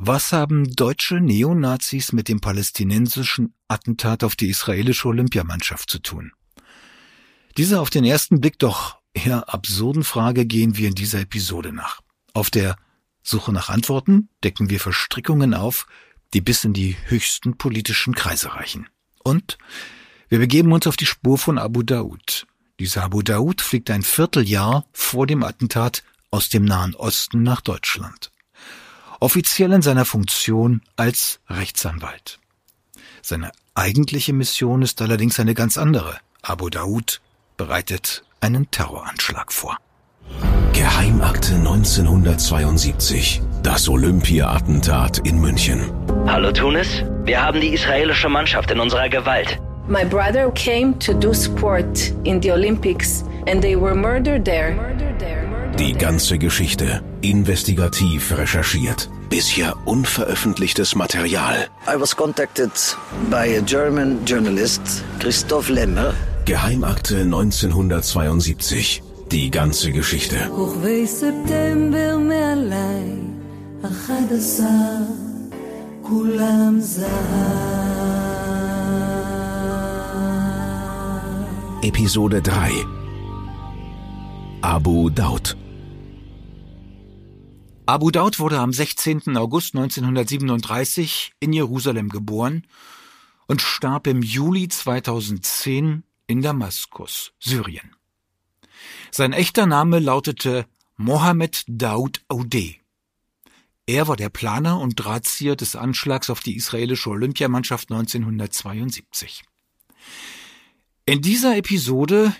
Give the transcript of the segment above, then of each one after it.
Was haben deutsche Neonazis mit dem palästinensischen Attentat auf die israelische Olympiamannschaft zu tun? Dieser auf den ersten Blick doch eher absurden Frage gehen wir in dieser Episode nach. Auf der Suche nach Antworten decken wir Verstrickungen auf, die bis in die höchsten politischen Kreise reichen. Und wir begeben uns auf die Spur von Abu Daud. Dieser Abu Daud fliegt ein Vierteljahr vor dem Attentat aus dem Nahen Osten nach Deutschland. Offiziell in seiner Funktion als Rechtsanwalt. Seine eigentliche Mission ist allerdings eine ganz andere. Abu Daud bereitet einen Terroranschlag vor. Geheimakte 1972. Das Olympia-Attentat in München. Hallo Tunis, wir haben die israelische Mannschaft in unserer Gewalt. My brother came to do sport in the Olympics and they were murdered there. Die ganze Geschichte investigativ recherchiert. Bisher unveröffentlichtes Material. I was contacted by a German journalist, Christoph Lemmer. Geheimakte 1972. Die ganze Geschichte. Episode 3 Abu Daud Abu Daud wurde am 16. August 1937 in Jerusalem geboren und starb im Juli 2010 in Damaskus, Syrien. Sein echter Name lautete Mohammed Daoud Audeh. Er war der Planer und Drahtzieher des Anschlags auf die israelische Olympiamannschaft 1972. In dieser Episode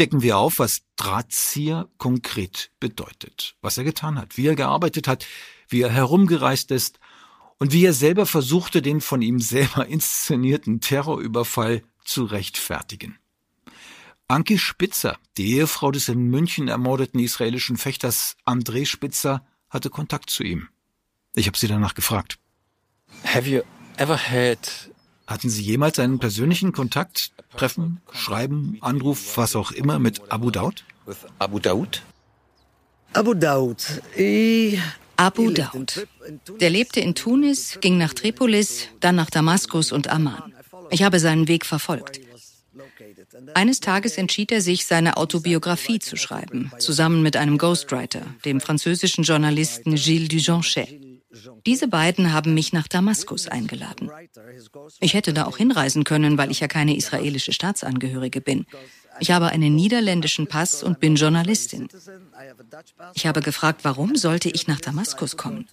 decken wir auf, was Drahtzieher konkret bedeutet, was er getan hat, wie er gearbeitet hat, wie er herumgereist ist und wie er selber versuchte, den von ihm selber inszenierten Terrorüberfall zu rechtfertigen. Anki Spitzer, die Ehefrau des in München ermordeten israelischen Fechters André Spitzer, hatte Kontakt zu ihm. Ich habe sie danach gefragt. Have you ever had hatten Sie jemals einen persönlichen Kontakt, Treffen, Schreiben, Anruf, was auch immer mit Abu Daud? Abu Daud? Abu Daud. Abu Daud. Der lebte in Tunis, ging nach Tripolis, dann nach Damaskus und Amman. Ich habe seinen Weg verfolgt. Eines Tages entschied er sich, seine Autobiografie zu schreiben, zusammen mit einem Ghostwriter, dem französischen Journalisten Gilles Dujonchet. Diese beiden haben mich nach Damaskus eingeladen. Ich hätte da auch hinreisen können, weil ich ja keine israelische Staatsangehörige bin. Ich habe einen niederländischen Pass und bin Journalistin. Ich habe gefragt, warum sollte ich nach Damaskus kommen?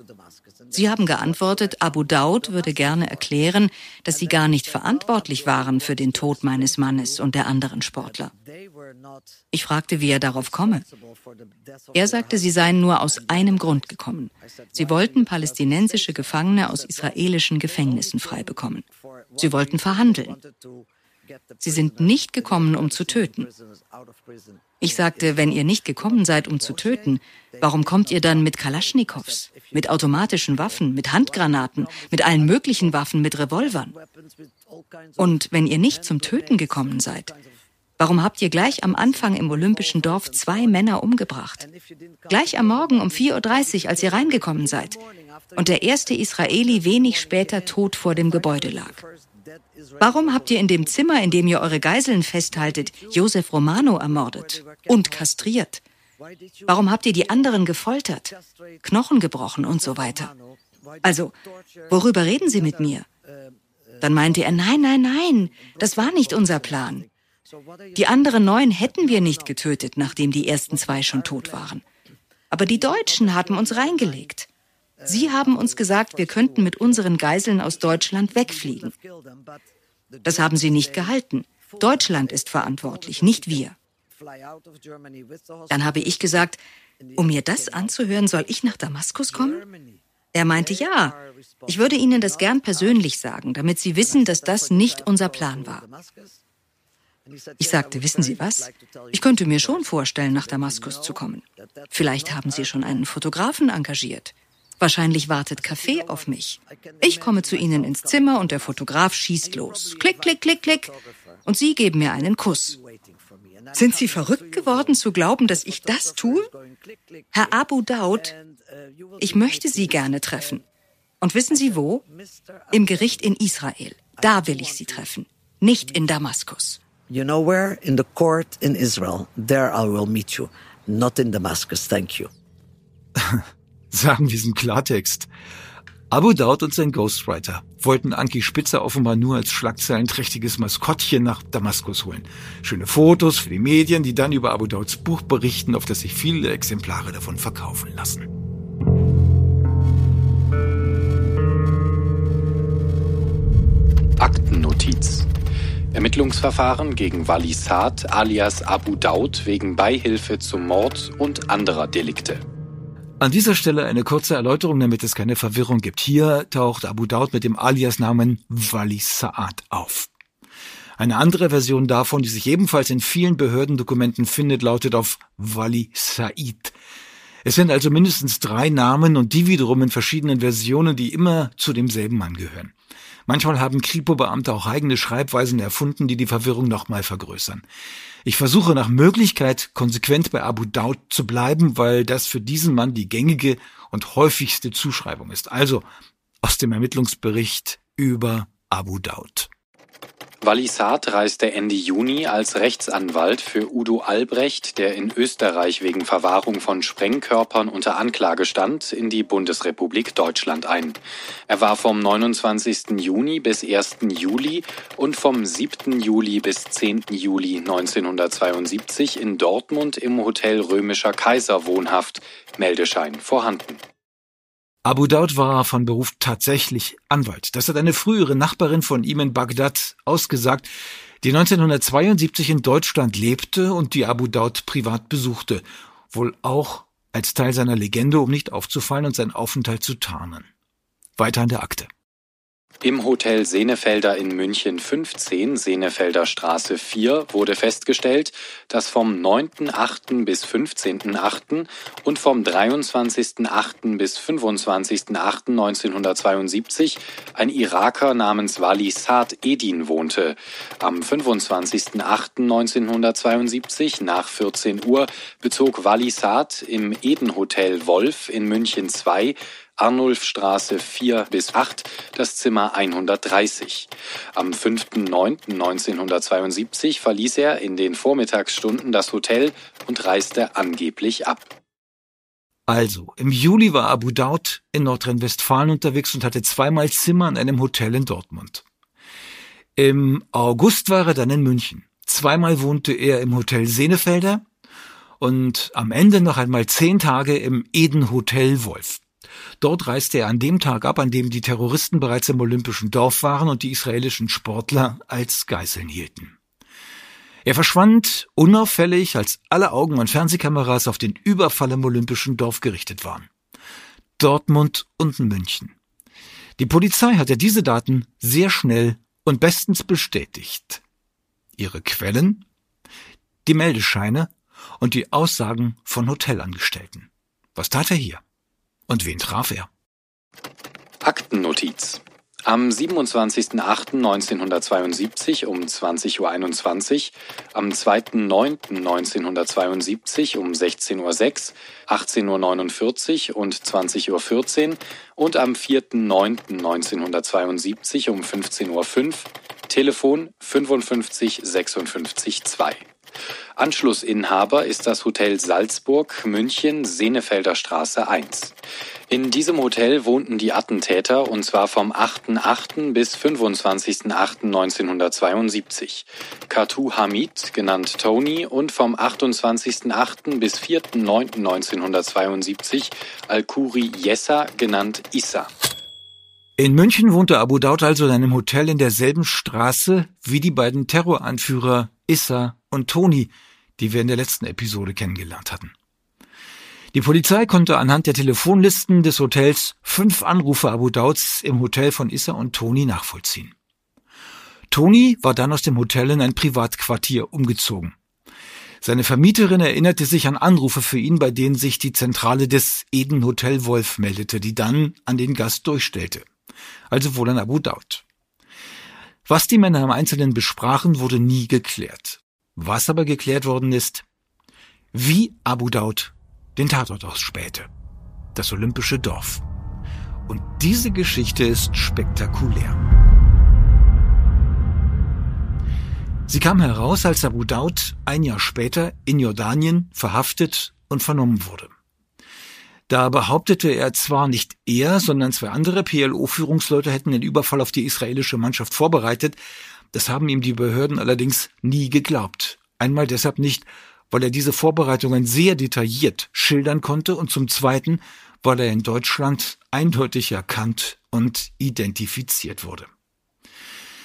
Sie haben geantwortet, Abu Daud würde gerne erklären, dass sie gar nicht verantwortlich waren für den Tod meines Mannes und der anderen Sportler. Ich fragte, wie er darauf komme. Er sagte, sie seien nur aus einem Grund gekommen. Sie wollten palästinensische Gefangene aus israelischen Gefängnissen frei bekommen. Sie wollten verhandeln. Sie sind nicht gekommen, um zu töten. Ich sagte, wenn ihr nicht gekommen seid, um zu töten, warum kommt ihr dann mit Kalaschnikows, mit automatischen Waffen, mit Handgranaten, mit allen möglichen Waffen, mit Revolvern? Und wenn ihr nicht zum Töten gekommen seid, warum habt ihr gleich am Anfang im Olympischen Dorf zwei Männer umgebracht? Gleich am Morgen um 4.30 Uhr, als ihr reingekommen seid. Und der erste Israeli wenig später tot vor dem Gebäude lag. Warum habt ihr in dem Zimmer, in dem ihr eure Geiseln festhaltet, Josef Romano ermordet und kastriert? Warum habt ihr die anderen gefoltert, Knochen gebrochen und so weiter? Also, worüber reden Sie mit mir? Dann meinte er, nein, nein, nein, das war nicht unser Plan. Die anderen neun hätten wir nicht getötet, nachdem die ersten zwei schon tot waren. Aber die Deutschen hatten uns reingelegt. Sie haben uns gesagt, wir könnten mit unseren Geiseln aus Deutschland wegfliegen. Das haben sie nicht gehalten. Deutschland ist verantwortlich, nicht wir. Dann habe ich gesagt, um mir das anzuhören, soll ich nach Damaskus kommen? Er meinte, ja, ich würde Ihnen das gern persönlich sagen, damit Sie wissen, dass das nicht unser Plan war. Ich sagte, wissen Sie was? Ich könnte mir schon vorstellen, nach Damaskus zu kommen. Vielleicht haben Sie schon einen Fotografen engagiert. Wahrscheinlich wartet Kaffee auf mich. Ich komme zu Ihnen ins Zimmer und der Fotograf schießt los. Klick, klick, klick, klick. Und Sie geben mir einen Kuss. Sind Sie verrückt geworden zu glauben, dass ich das tue? Herr Abu Daud, ich möchte Sie gerne treffen. Und wissen Sie wo? Im Gericht in Israel. Da will ich Sie treffen. Nicht in Damaskus. You know where? In the court in Israel. There I will meet you. Not in Damascus. Thank you. Sagen wir es im Klartext. Abu Daud und sein Ghostwriter wollten Anki Spitzer offenbar nur als schlagzeilenträchtiges Maskottchen nach Damaskus holen. Schöne Fotos für die Medien, die dann über Abu Dauds Buch berichten, auf das sich viele Exemplare davon verkaufen lassen. Aktennotiz. Ermittlungsverfahren gegen Wali alias Abu Daud wegen Beihilfe zum Mord und anderer Delikte. An dieser Stelle eine kurze Erläuterung, damit es keine Verwirrung gibt. Hier taucht Abu Daud mit dem Alias-Namen Wali Saad auf. Eine andere Version davon, die sich ebenfalls in vielen Behördendokumenten findet, lautet auf Wali Said. Es sind also mindestens drei Namen und die wiederum in verschiedenen Versionen, die immer zu demselben Mann gehören. Manchmal haben Kripo-Beamte auch eigene Schreibweisen erfunden, die die Verwirrung nochmal vergrößern. Ich versuche nach Möglichkeit konsequent bei Abu Daud zu bleiben, weil das für diesen Mann die gängige und häufigste Zuschreibung ist. Also aus dem Ermittlungsbericht über Abu Daud. Saad reiste Ende Juni als Rechtsanwalt für Udo Albrecht, der in Österreich wegen Verwahrung von Sprengkörpern unter Anklage stand, in die Bundesrepublik Deutschland ein. Er war vom 29. Juni bis 1. Juli und vom 7. Juli bis 10. Juli 1972 in Dortmund im Hotel Römischer Kaiser wohnhaft, Meldeschein vorhanden. Abu Daud war von Beruf tatsächlich Anwalt. Das hat eine frühere Nachbarin von ihm in Bagdad ausgesagt, die 1972 in Deutschland lebte und die Abu Daud privat besuchte, wohl auch als Teil seiner Legende, um nicht aufzufallen und seinen Aufenthalt zu tarnen. Weiter an der Akte. Im Hotel Senefelder in München 15, Senefelder Straße 4, wurde festgestellt, dass vom 9.8. bis 15.8. und vom 23.8. bis 25.8.1972 ein Iraker namens Wali Saad Edin wohnte. Am 25.8.1972 nach 14 Uhr bezog Wali Saad im Eden Hotel Wolf in München 2 Arnulfstraße 4 bis 8, das Zimmer 130. Am 5.9.1972 verließ er in den Vormittagsstunden das Hotel und reiste angeblich ab. Also, im Juli war Abu Daud in Nordrhein-Westfalen unterwegs und hatte zweimal Zimmer in einem Hotel in Dortmund. Im August war er dann in München. Zweimal wohnte er im Hotel Senefelder und am Ende noch einmal zehn Tage im Eden Hotel Wolf. Dort reiste er an dem Tag ab, an dem die Terroristen bereits im Olympischen Dorf waren und die israelischen Sportler als Geiseln hielten. Er verschwand unauffällig, als alle Augen und Fernsehkameras auf den Überfall im Olympischen Dorf gerichtet waren. Dortmund und München. Die Polizei hatte diese Daten sehr schnell und bestens bestätigt. Ihre Quellen? Die Meldescheine und die Aussagen von Hotelangestellten. Was tat er hier? Und wen traf er? Aktennotiz. Am 27.08.1972 um 20.21 Uhr, am 2.09.1972 um 16.06 Uhr, 18.49 Uhr und 20.14 Uhr und am 4.09.1972 um 15.05 Uhr, Telefon 55 56 2. Anschlussinhaber ist das Hotel Salzburg, München, Senefelder Straße 1. In diesem Hotel wohnten die Attentäter und zwar vom 8.8. bis 25.8.1972. Katu Hamid, genannt Tony, und vom 28.8. bis 4.9.1972 Al-Kuri Yessa, genannt Issa. In München wohnte Abu Daud also in einem Hotel in derselben Straße wie die beiden Terroranführer Issa und Toni, die wir in der letzten Episode kennengelernt hatten. Die Polizei konnte anhand der Telefonlisten des Hotels fünf Anrufe Abu Dauds im Hotel von Issa und Toni nachvollziehen. Toni war dann aus dem Hotel in ein Privatquartier umgezogen. Seine Vermieterin erinnerte sich an Anrufe für ihn, bei denen sich die Zentrale des Eden Hotel Wolf meldete, die dann an den Gast durchstellte. Also wohl an Abu Daud. Was die Männer im Einzelnen besprachen, wurde nie geklärt. Was aber geklärt worden ist, wie Abu Daud den Tatort ausspähte. Das olympische Dorf. Und diese Geschichte ist spektakulär. Sie kam heraus, als Abu Daud ein Jahr später in Jordanien verhaftet und vernommen wurde. Da behauptete er zwar nicht er, sondern zwei andere PLO-Führungsleute hätten den Überfall auf die israelische Mannschaft vorbereitet. Das haben ihm die Behörden allerdings nie geglaubt. Einmal deshalb nicht, weil er diese Vorbereitungen sehr detailliert schildern konnte und zum Zweiten, weil er in Deutschland eindeutig erkannt und identifiziert wurde.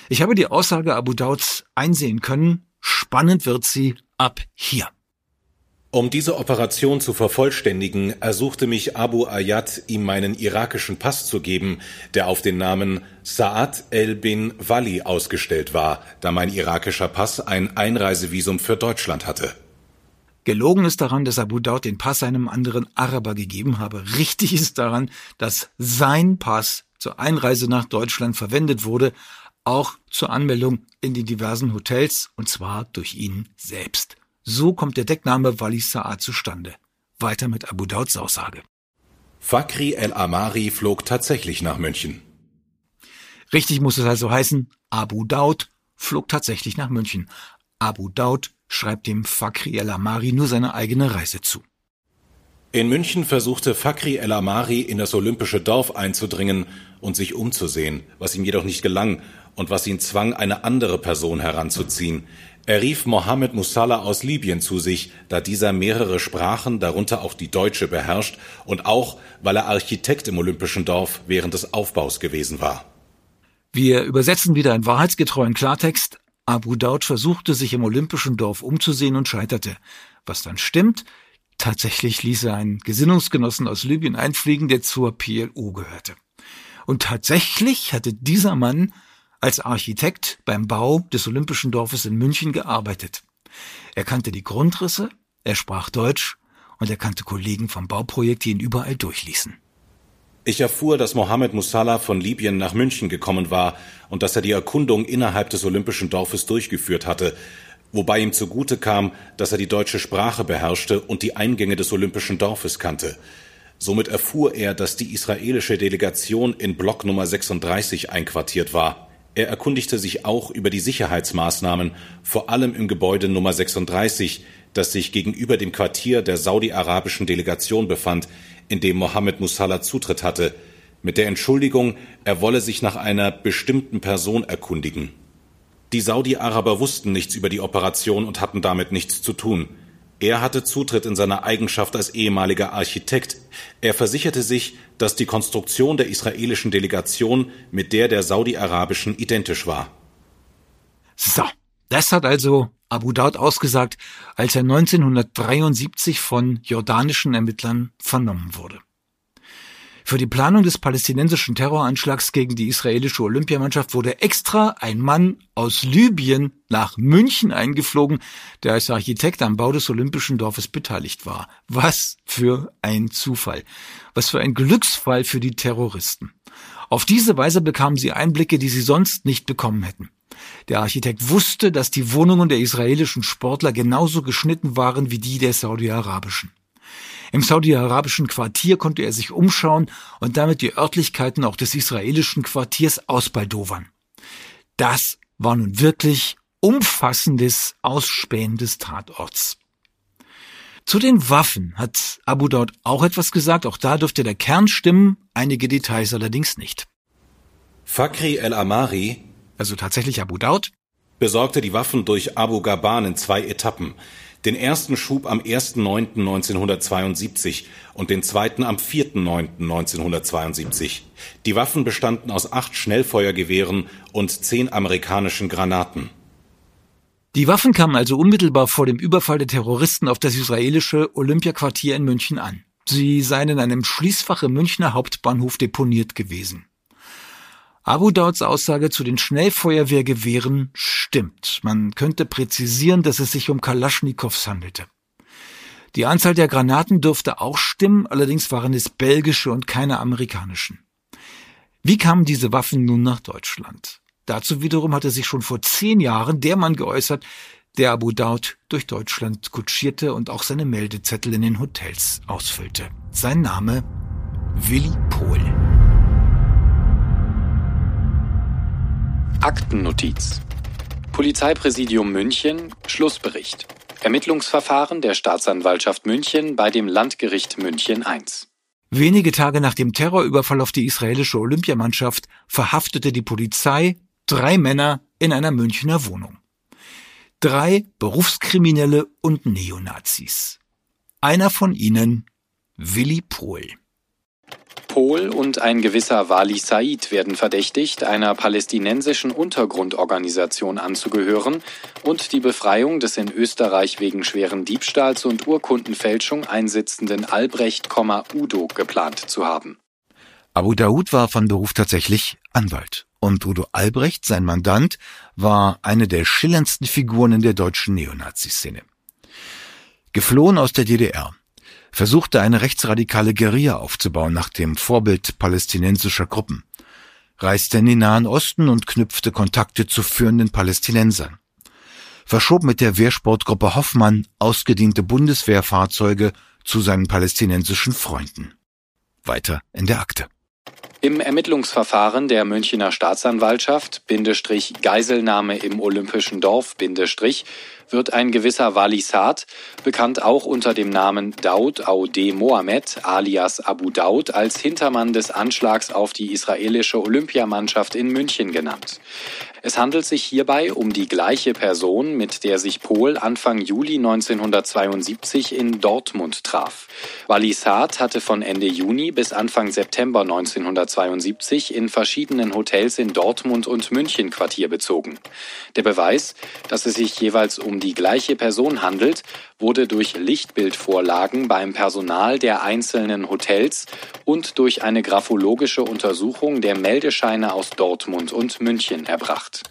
Ich habe die Aussage Abu Dauds einsehen können. Spannend wird sie ab hier. Um diese Operation zu vervollständigen, ersuchte mich Abu Ayad, ihm meinen irakischen Pass zu geben, der auf den Namen Sa'ad el-Bin Wali ausgestellt war, da mein irakischer Pass ein Einreisevisum für Deutschland hatte. Gelogen ist daran, dass Abu Daud den Pass einem anderen Araber gegeben habe. Richtig ist daran, dass sein Pass zur Einreise nach Deutschland verwendet wurde, auch zur Anmeldung in die diversen Hotels, und zwar durch ihn selbst. So kommt der Deckname Wali Sa'ad zustande. Weiter mit Abu Dauds Aussage. Fakri el-Amari flog tatsächlich nach München. Richtig muss es also heißen, Abu Daud flog tatsächlich nach München. Abu Daud schreibt dem Fakri el-Amari nur seine eigene Reise zu. In München versuchte Fakri el-Amari in das olympische Dorf einzudringen und sich umzusehen, was ihm jedoch nicht gelang und was ihn zwang, eine andere Person heranzuziehen, er rief Mohammed Musalla aus Libyen zu sich, da dieser mehrere Sprachen, darunter auch die deutsche, beherrscht und auch, weil er Architekt im Olympischen Dorf während des Aufbaus gewesen war. Wir übersetzen wieder in wahrheitsgetreuen Klartext. Abu Daud versuchte, sich im Olympischen Dorf umzusehen und scheiterte. Was dann stimmt, tatsächlich ließ er einen Gesinnungsgenossen aus Libyen einfliegen, der zur PLO gehörte. Und tatsächlich hatte dieser Mann als Architekt beim Bau des Olympischen Dorfes in München gearbeitet. Er kannte die Grundrisse, er sprach Deutsch und er kannte Kollegen vom Bauprojekt, die ihn überall durchließen. Ich erfuhr, dass Mohammed Musalla von Libyen nach München gekommen war und dass er die Erkundung innerhalb des Olympischen Dorfes durchgeführt hatte, wobei ihm zugute kam, dass er die deutsche Sprache beherrschte und die Eingänge des Olympischen Dorfes kannte. Somit erfuhr er, dass die israelische Delegation in Block Nummer 36 einquartiert war. Er erkundigte sich auch über die Sicherheitsmaßnahmen, vor allem im Gebäude Nummer 36, das sich gegenüber dem Quartier der saudi-arabischen Delegation befand, in dem Mohammed Musalla Zutritt hatte, mit der Entschuldigung, er wolle sich nach einer bestimmten Person erkundigen. Die Saudi-Araber wussten nichts über die Operation und hatten damit nichts zu tun. Er hatte Zutritt in seiner Eigenschaft als ehemaliger Architekt. Er versicherte sich, dass die Konstruktion der israelischen Delegation mit der der saudi-arabischen identisch war. So, das hat also Abu Daud ausgesagt, als er 1973 von jordanischen Ermittlern vernommen wurde. Für die Planung des palästinensischen Terroranschlags gegen die israelische Olympiamannschaft wurde extra ein Mann aus Libyen nach München eingeflogen, der als Architekt am Bau des Olympischen Dorfes beteiligt war. Was für ein Zufall. Was für ein Glücksfall für die Terroristen. Auf diese Weise bekamen sie Einblicke, die sie sonst nicht bekommen hätten. Der Architekt wusste, dass die Wohnungen der israelischen Sportler genauso geschnitten waren wie die der saudi-arabischen. Im saudi-arabischen Quartier konnte er sich umschauen und damit die Örtlichkeiten auch des israelischen Quartiers ausbaldowern. Das war nun wirklich umfassendes Ausspähen des Tatorts. Zu den Waffen hat Abu Daud auch etwas gesagt, auch da dürfte der Kern stimmen, einige Details allerdings nicht. Fakri el-Amari, also tatsächlich Abu Daud, besorgte die Waffen durch Abu Gaban in zwei Etappen den ersten Schub am 1.9.1972 und den zweiten am 4.9.1972. Die Waffen bestanden aus acht Schnellfeuergewehren und zehn amerikanischen Granaten. Die Waffen kamen also unmittelbar vor dem Überfall der Terroristen auf das israelische Olympiaquartier in München an. Sie seien in einem Schließfach im Münchner Hauptbahnhof deponiert gewesen. Abu Dauds Aussage zu den Schnellfeuerwehrgewehren stimmt. Man könnte präzisieren, dass es sich um Kalaschnikows handelte. Die Anzahl der Granaten dürfte auch stimmen, allerdings waren es belgische und keine amerikanischen. Wie kamen diese Waffen nun nach Deutschland? Dazu wiederum hatte sich schon vor zehn Jahren der Mann geäußert, der Abu Daud durch Deutschland kutschierte und auch seine Meldezettel in den Hotels ausfüllte. Sein Name Willi Pohl. Aktennotiz Polizeipräsidium München, Schlussbericht. Ermittlungsverfahren der Staatsanwaltschaft München bei dem Landgericht München I. Wenige Tage nach dem Terrorüberfall auf die israelische Olympiamannschaft verhaftete die Polizei drei Männer in einer Münchner Wohnung. Drei Berufskriminelle und Neonazis. Einer von ihnen Willi Pohl. Pohl und ein gewisser Wali Said werden verdächtigt, einer palästinensischen Untergrundorganisation anzugehören und die Befreiung des in Österreich wegen schweren Diebstahls und Urkundenfälschung einsitzenden Albrecht, Udo geplant zu haben. Abu Daoud war von Beruf tatsächlich Anwalt und Udo Albrecht, sein Mandant, war eine der schillerndsten Figuren in der deutschen Neonazi-Szene. Geflohen aus der DDR, versuchte eine rechtsradikale Guerilla aufzubauen nach dem Vorbild palästinensischer Gruppen, reiste in den Nahen Osten und knüpfte Kontakte zu führenden Palästinensern, verschob mit der Wehrsportgruppe Hoffmann ausgediente Bundeswehrfahrzeuge zu seinen palästinensischen Freunden. Weiter in der Akte. Im Ermittlungsverfahren der Münchner Staatsanwaltschaft, Bindestrich Geiselnahme im Olympischen Dorf, Bindestrich, wird ein gewisser Wali Saad, bekannt auch unter dem Namen Daud Aude Mohammed alias Abu Daud, als Hintermann des Anschlags auf die israelische Olympiamannschaft in München genannt. Es handelt sich hierbei um die gleiche Person, mit der sich Pohl Anfang Juli 1972 in Dortmund traf. Wali Saad hatte von Ende Juni bis Anfang September 1972 in verschiedenen Hotels in Dortmund und München Quartier bezogen. Der Beweis, dass es sich jeweils um die gleiche Person handelt, wurde durch Lichtbildvorlagen beim Personal der einzelnen Hotels und durch eine graphologische Untersuchung der Meldescheine aus Dortmund und München erbracht.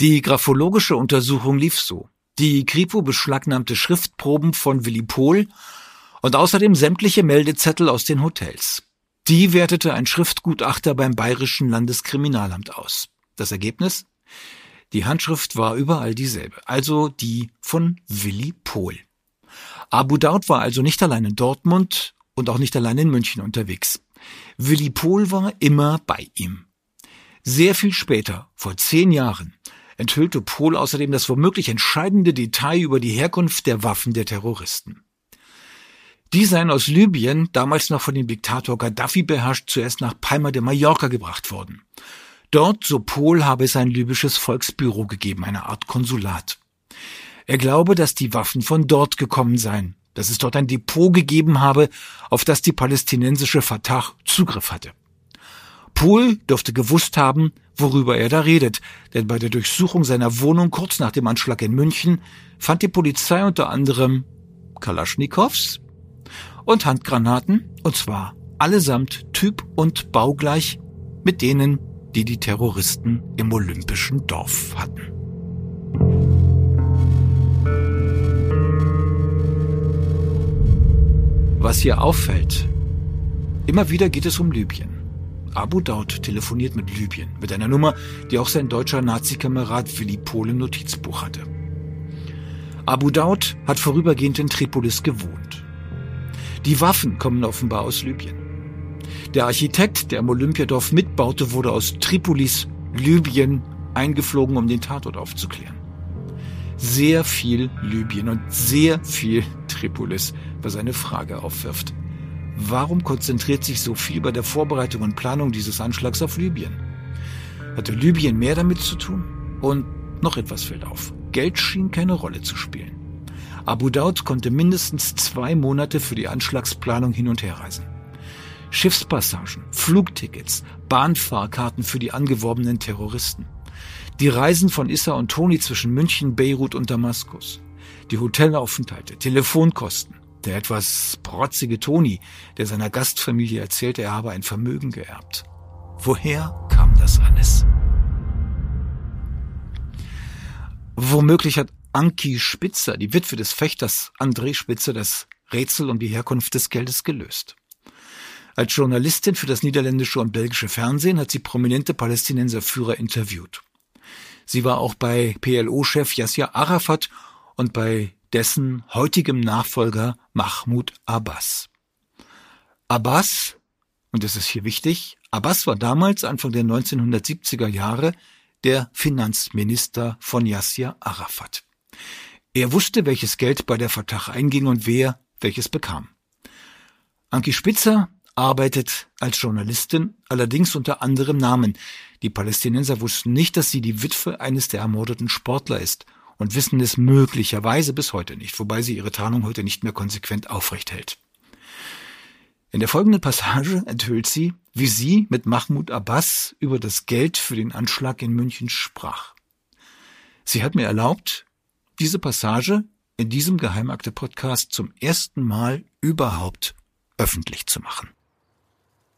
Die graphologische Untersuchung lief so. Die Kripo beschlagnahmte Schriftproben von Willi Pohl und außerdem sämtliche Meldezettel aus den Hotels. Die wertete ein Schriftgutachter beim Bayerischen Landeskriminalamt aus. Das Ergebnis? Die Handschrift war überall dieselbe, also die von Willi Pohl. Abu Daud war also nicht allein in Dortmund und auch nicht allein in München unterwegs. Willi Pohl war immer bei ihm. Sehr viel später, vor zehn Jahren, enthüllte Pohl außerdem das womöglich entscheidende Detail über die Herkunft der Waffen der Terroristen. Die seien aus Libyen, damals noch von dem Diktator Gaddafi beherrscht, zuerst nach Palma de Mallorca gebracht worden. Dort, so Pohl, habe es ein libysches Volksbüro gegeben, eine Art Konsulat. Er glaube, dass die Waffen von dort gekommen seien, dass es dort ein Depot gegeben habe, auf das die palästinensische Fatah Zugriff hatte. Pohl dürfte gewusst haben, worüber er da redet, denn bei der Durchsuchung seiner Wohnung kurz nach dem Anschlag in München fand die Polizei unter anderem Kalaschnikows und Handgranaten, und zwar allesamt typ- und baugleich mit denen die die Terroristen im olympischen Dorf hatten. Was hier auffällt, immer wieder geht es um Libyen. Abu Daud telefoniert mit Libyen, mit einer Nummer, die auch sein deutscher Nazikamerad Willi Pohl im Notizbuch hatte. Abu Daud hat vorübergehend in Tripolis gewohnt. Die Waffen kommen offenbar aus Libyen. Der Architekt, der im Olympiadorf mitbaute, wurde aus Tripolis, Libyen, eingeflogen, um den Tatort aufzuklären. Sehr viel Libyen und sehr viel Tripolis, was eine Frage aufwirft. Warum konzentriert sich so viel bei der Vorbereitung und Planung dieses Anschlags auf Libyen? Hatte Libyen mehr damit zu tun? Und noch etwas fällt auf. Geld schien keine Rolle zu spielen. Abu Daud konnte mindestens zwei Monate für die Anschlagsplanung hin und her reisen. Schiffspassagen, Flugtickets, Bahnfahrkarten für die angeworbenen Terroristen. Die Reisen von Issa und Toni zwischen München, Beirut und Damaskus. Die Hotelaufenthalte, Telefonkosten. Der etwas protzige Toni, der seiner Gastfamilie erzählte, er habe ein Vermögen geerbt. Woher kam das alles? Womöglich hat Anki Spitzer, die Witwe des Fechters André Spitzer, das Rätsel um die Herkunft des Geldes gelöst. Als Journalistin für das niederländische und belgische Fernsehen hat sie prominente Palästinenserführer interviewt. Sie war auch bei PLO-Chef Yasser Arafat und bei dessen heutigem Nachfolger Mahmoud Abbas. Abbas, und es ist hier wichtig, Abbas war damals, Anfang der 1970er Jahre, der Finanzminister von Yasser Arafat. Er wusste, welches Geld bei der Fatah einging und wer welches bekam. Anki Spitzer arbeitet als Journalistin, allerdings unter anderem Namen. Die Palästinenser wussten nicht, dass sie die Witwe eines der ermordeten Sportler ist und wissen es möglicherweise bis heute nicht, wobei sie ihre Tarnung heute nicht mehr konsequent aufrecht hält. In der folgenden Passage enthüllt sie, wie sie mit Mahmoud Abbas über das Geld für den Anschlag in München sprach. Sie hat mir erlaubt, diese Passage in diesem Geheimakte-Podcast zum ersten Mal überhaupt öffentlich zu machen.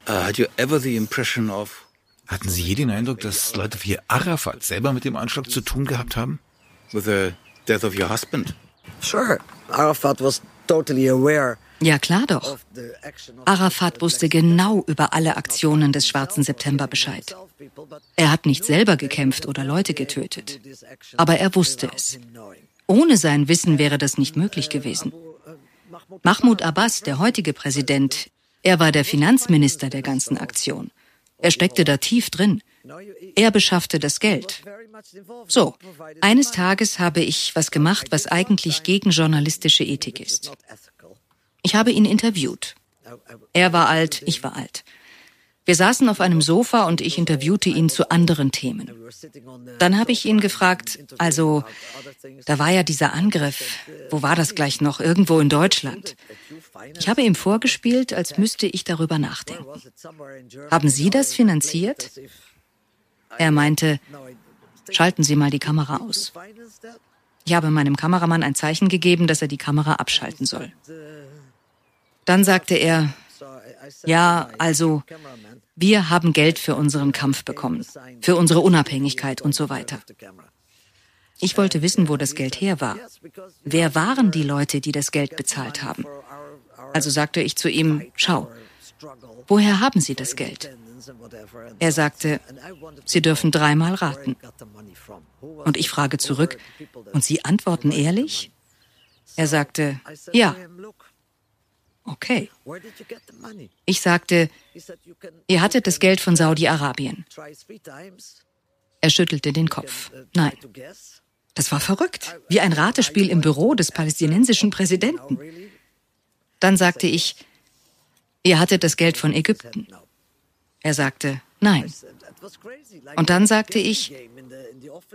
Uh, had you ever the impression of Hatten Sie je den Eindruck, dass Leute wie Arafat selber mit dem Anschlag zu tun gehabt haben? with the death of your husband? Sure, Arafat was totally aware Ja, klar doch. Arafat wusste genau über alle Aktionen des Schwarzen September Bescheid. Er hat nicht selber gekämpft oder Leute getötet. Aber er wusste es. Ohne sein Wissen wäre das nicht möglich gewesen. Mahmoud Abbas, der heutige Präsident, er war der Finanzminister der ganzen Aktion. Er steckte da tief drin. Er beschaffte das Geld. So, eines Tages habe ich was gemacht, was eigentlich gegen journalistische Ethik ist. Ich habe ihn interviewt. Er war alt, ich war alt. Wir saßen auf einem Sofa und ich interviewte ihn zu anderen Themen. Dann habe ich ihn gefragt, also, da war ja dieser Angriff, wo war das gleich noch? Irgendwo in Deutschland. Ich habe ihm vorgespielt, als müsste ich darüber nachdenken. Haben Sie das finanziert? Er meinte, schalten Sie mal die Kamera aus. Ich habe meinem Kameramann ein Zeichen gegeben, dass er die Kamera abschalten soll. Dann sagte er, ja, also, wir haben Geld für unseren Kampf bekommen, für unsere Unabhängigkeit und so weiter. Ich wollte wissen, wo das Geld her war. Wer waren die Leute, die das Geld bezahlt haben? Also sagte ich zu ihm, schau, woher haben Sie das Geld? Er sagte, Sie dürfen dreimal raten. Und ich frage zurück, und Sie antworten ehrlich? Er sagte, ja. Okay. Ich sagte, ihr hattet das Geld von Saudi-Arabien. Er schüttelte den Kopf. Nein. Das war verrückt, wie ein Ratespiel im Büro des palästinensischen Präsidenten. Dann sagte ich, ihr hattet das Geld von Ägypten. Er sagte, nein. Und dann sagte ich,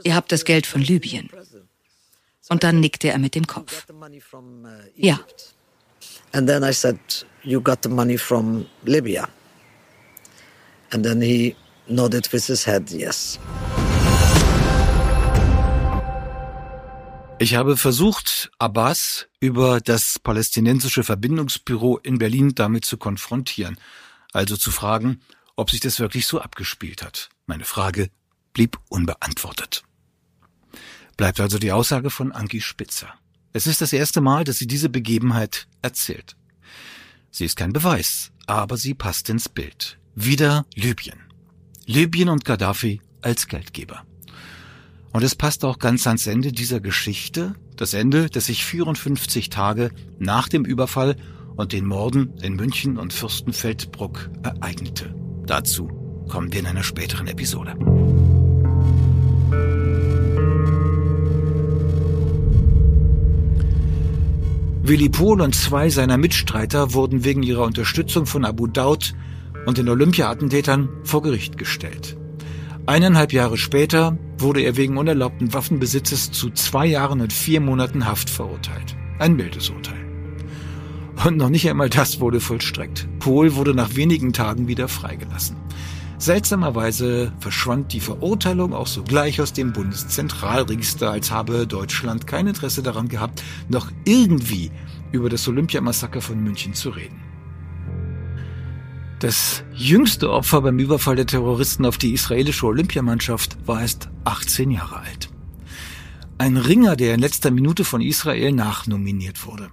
ihr habt das Geld von Libyen. Und dann nickte er mit dem Kopf. Ja. And then I said, You got the money from Libya. And then he nodded with his head, yes. Ich habe versucht, Abbas über das palästinensische Verbindungsbüro in Berlin damit zu konfrontieren, also zu fragen, ob sich das wirklich so abgespielt hat. Meine Frage blieb unbeantwortet. Bleibt also die Aussage von Anki Spitzer. Es ist das erste Mal, dass sie diese Begebenheit erzählt. Sie ist kein Beweis, aber sie passt ins Bild. Wieder Libyen. Libyen und Gaddafi als Geldgeber. Und es passt auch ganz ans Ende dieser Geschichte, das Ende, das sich 54 Tage nach dem Überfall und den Morden in München und Fürstenfeldbruck ereignete. Dazu kommen wir in einer späteren Episode. Willi Pohl und zwei seiner Mitstreiter wurden wegen ihrer Unterstützung von Abu Daud und den Olympia-Attentätern vor Gericht gestellt. Eineinhalb Jahre später wurde er wegen unerlaubten Waffenbesitzes zu zwei Jahren und vier Monaten Haft verurteilt. Ein mildes Urteil. Und noch nicht einmal das wurde vollstreckt. Pohl wurde nach wenigen Tagen wieder freigelassen. Seltsamerweise verschwand die Verurteilung auch sogleich aus dem Bundeszentralregister, als habe Deutschland kein Interesse daran gehabt, noch irgendwie über das Olympiamassaker von München zu reden. Das jüngste Opfer beim Überfall der Terroristen auf die israelische Olympiamannschaft war erst 18 Jahre alt. Ein Ringer, der in letzter Minute von Israel nachnominiert wurde.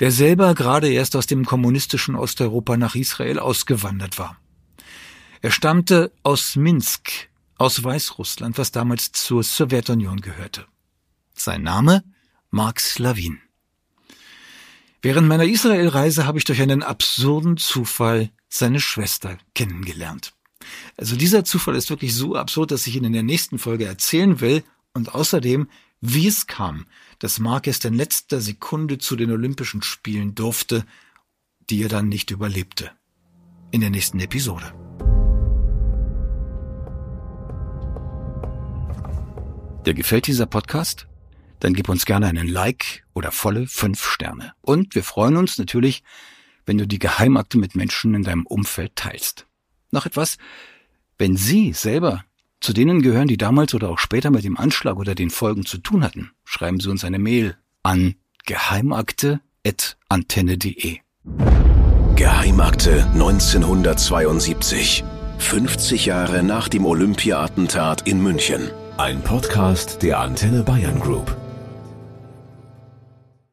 Der selber gerade erst aus dem kommunistischen Osteuropa nach Israel ausgewandert war. Er stammte aus Minsk, aus Weißrussland, was damals zur Sowjetunion gehörte. Sein Name? Mark Slavin. Während meiner Israelreise habe ich durch einen absurden Zufall seine Schwester kennengelernt. Also dieser Zufall ist wirklich so absurd, dass ich ihn in der nächsten Folge erzählen will und außerdem, wie es kam, dass Marquez in letzter Sekunde zu den Olympischen Spielen durfte, die er dann nicht überlebte. In der nächsten Episode. Dir gefällt dieser Podcast? Dann gib uns gerne einen Like oder volle fünf Sterne. Und wir freuen uns natürlich, wenn du die Geheimakte mit Menschen in deinem Umfeld teilst. Noch etwas, wenn Sie selber zu denen gehören, die damals oder auch später mit dem Anschlag oder den Folgen zu tun hatten, schreiben Sie uns eine Mail an geheimakte.antenne.de. Geheimakte 1972. 50 Jahre nach dem Olympia-Attentat in München. Ein Podcast der Antenne Bayern Group.